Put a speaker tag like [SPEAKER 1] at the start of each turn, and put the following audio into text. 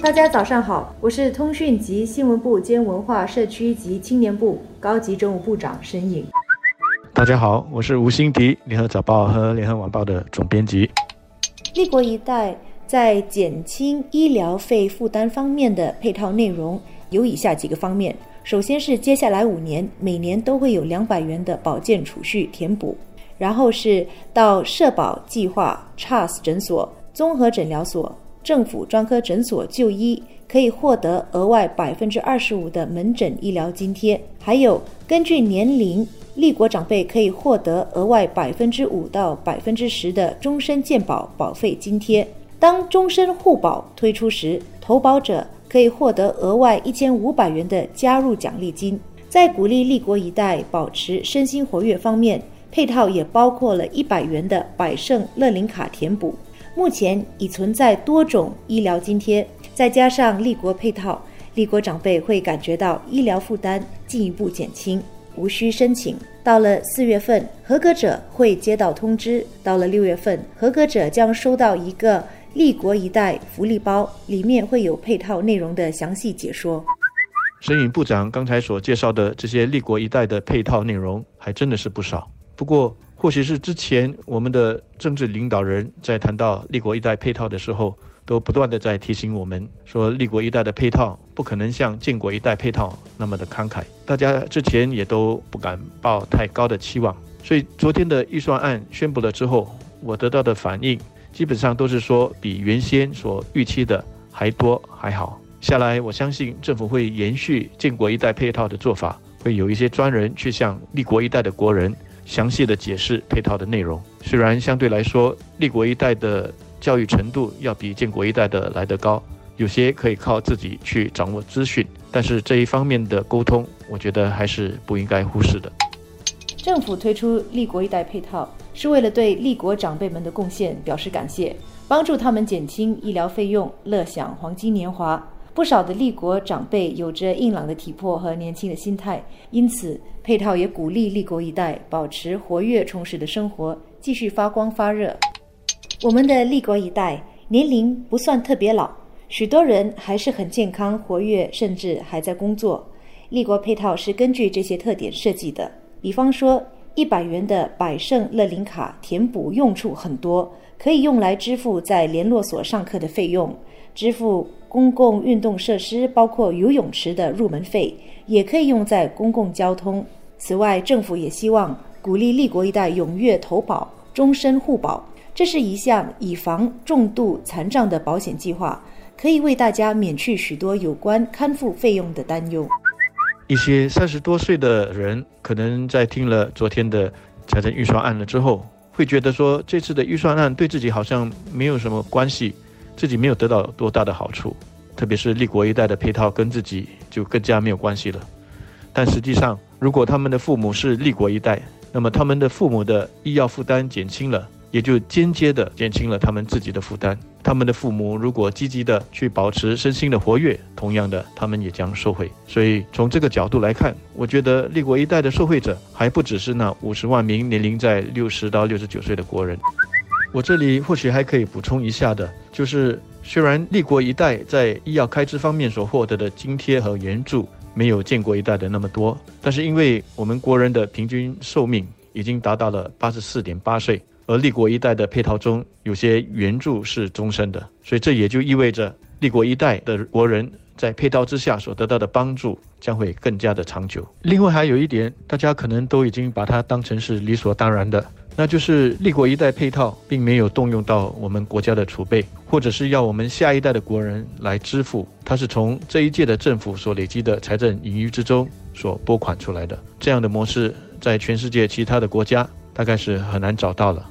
[SPEAKER 1] 大家早上好，我是通讯及新闻部兼文化社区及青年部高级政务部长申颖。
[SPEAKER 2] 大家好，我是吴欣迪，联合早报和联合晚报的总编辑。
[SPEAKER 1] 立国一代在减轻医疗费负担方面的配套内容有以下几个方面：首先是接下来五年每年都会有两百元的保健储蓄填补，然后是到社保计划、CHAS 诊所、综合诊疗所、政府专科诊所就医，可以获得额外百分之二十五的门诊医疗津贴，还有根据年龄。立国长辈可以获得额外百分之五到百分之十的终身健保保费津贴。当终身护保推出时，投保者可以获得额外一千五百元的加入奖励金。在鼓励立国一代保持身心活跃方面，配套也包括了一百元的百胜乐龄卡填补。目前已存在多种医疗津贴，再加上立国配套，立国长辈会感觉到医疗负担进一步减轻。无需申请。到了四月份，合格者会接到通知；到了六月份，合格者将收到一个“立国一代”福利包，里面会有配套内容的详细解说。
[SPEAKER 2] 申颖部长刚才所介绍的这些“立国一代”的配套内容，还真的是不少。不过，或许是之前我们的政治领导人在谈到“立国一代”配套的时候，都不断的在提醒我们说，立国一代的配套不可能像建国一代配套那么的慷慨。大家之前也都不敢抱太高的期望，所以昨天的预算案宣布了之后，我得到的反应基本上都是说比原先所预期的还多还好。下来，我相信政府会延续建国一代配套的做法，会有一些专人去向立国一代的国人详细的解释配套的内容。虽然相对来说，立国一代的。教育程度要比建国一代的来得高，有些可以靠自己去掌握资讯，但是这一方面的沟通，我觉得还是不应该忽视的。
[SPEAKER 1] 政府推出立国一代配套，是为了对立国长辈们的贡献表示感谢，帮助他们减轻医疗费用，乐享黄金年华。不少的立国长辈有着硬朗的体魄和年轻的心态，因此配套也鼓励立国一代保持活跃充实的生活，继续发光发热。我们的立国一代年龄不算特别老，许多人还是很健康活跃，甚至还在工作。立国配套是根据这些特点设计的。比方说，一百元的百胜乐林卡填补用处很多，可以用来支付在联络所上课的费用，支付公共运动设施，包括游泳池的入门费，也可以用在公共交通。此外，政府也希望鼓励立国一代踊跃投保终身护保。这是一项以防重度残障的保险计划，可以为大家免去许多有关看护费用的担忧。
[SPEAKER 2] 一些三十多岁的人，可能在听了昨天的财政预算案了之后，会觉得说这次的预算案对自己好像没有什么关系，自己没有得到多大的好处，特别是立国一代的配套跟自己就更加没有关系了。但实际上，如果他们的父母是立国一代，那么他们的父母的医药负担减轻了。也就间接的减轻了他们自己的负担。他们的父母如果积极的去保持身心的活跃，同样的，他们也将受惠。所以从这个角度来看，我觉得立国一代的受惠者还不只是那五十万名年龄在六十到六十九岁的国人。我这里或许还可以补充一下的，就是虽然立国一代在医药开支方面所获得的津贴和援助没有建国一代的那么多，但是因为我们国人的平均寿命已经达到了八十四点八岁。而立国一代的配套中，有些援助是终身的，所以这也就意味着立国一代的国人在配套之下所得到的帮助将会更加的长久。另外还有一点，大家可能都已经把它当成是理所当然的，那就是立国一代配套并没有动用到我们国家的储备，或者是要我们下一代的国人来支付，它是从这一届的政府所累积的财政盈余之中所拨款出来的。这样的模式在全世界其他的国家大概是很难找到了。